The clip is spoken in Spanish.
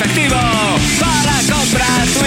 efectivo. Para comprar tu